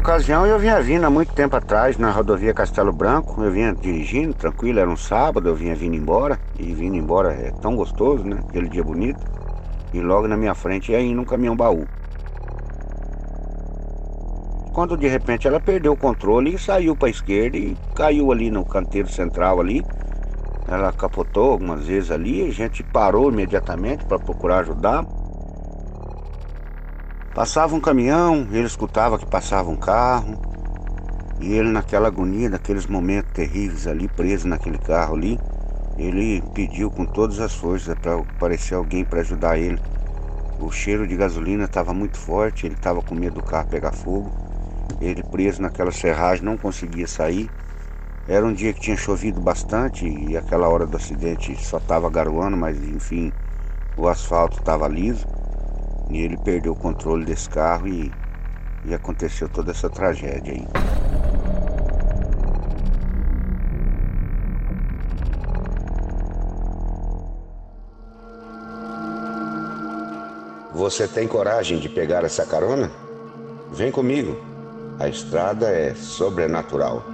ocasião eu vinha vindo há muito tempo atrás na rodovia Castelo Branco, eu vinha dirigindo, tranquilo, era um sábado, eu vinha vindo embora, e vindo embora é tão gostoso, né? Aquele dia bonito. E logo na minha frente ia indo um caminhão baú. Quando de repente ela perdeu o controle e saiu para a esquerda e caiu ali no canteiro central ali. Ela capotou algumas vezes ali, a gente parou imediatamente para procurar ajudar. Passava um caminhão, ele escutava que passava um carro, e ele naquela agonia, naqueles momentos terríveis ali, preso naquele carro ali, ele pediu com todas as forças para aparecer alguém para ajudar ele. O cheiro de gasolina estava muito forte, ele estava com medo do carro pegar fogo. Ele preso naquela serragem não conseguia sair. Era um dia que tinha chovido bastante e aquela hora do acidente só estava garoando, mas enfim, o asfalto estava liso. E ele perdeu o controle desse carro e, e aconteceu toda essa tragédia aí. Você tem coragem de pegar essa carona? Vem comigo. A estrada é sobrenatural.